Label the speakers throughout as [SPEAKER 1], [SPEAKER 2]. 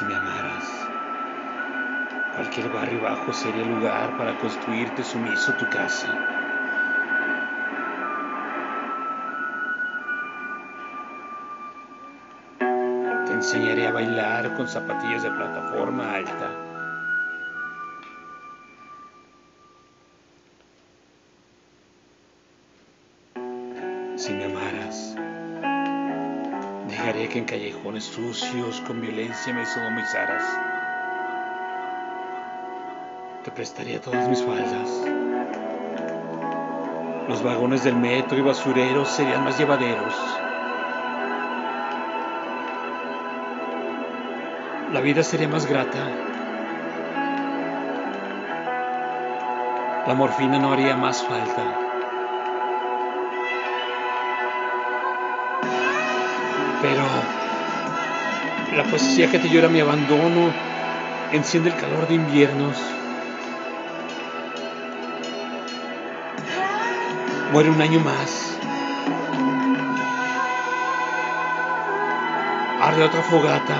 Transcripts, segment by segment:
[SPEAKER 1] Si me amaras, cualquier barrio bajo sería lugar para construirte sumiso tu casa. Te enseñaré a bailar con zapatillas de plataforma alta. Si me amaras, dejaré que en callejones sucios con violencia me sodomizaras. Te prestaría todas mis faldas. Los vagones del metro y basureros serían más llevaderos. La vida sería más grata. La morfina no haría más falta. Pero la poesía que te llora mi abandono enciende el calor de inviernos. Muere un año más. Arde otra fogata.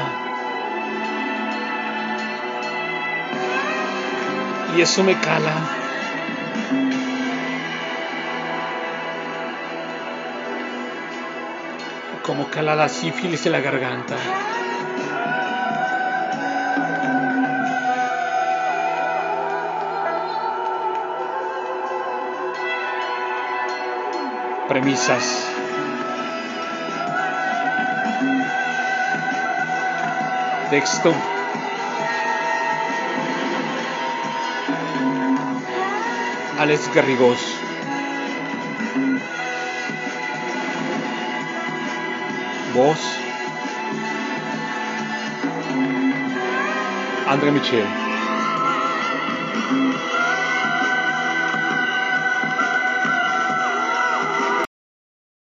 [SPEAKER 1] Y eso me cala. Como cala la sífilis en la garganta. Premisas. Texto. Alex Garrigós. vores André Michel.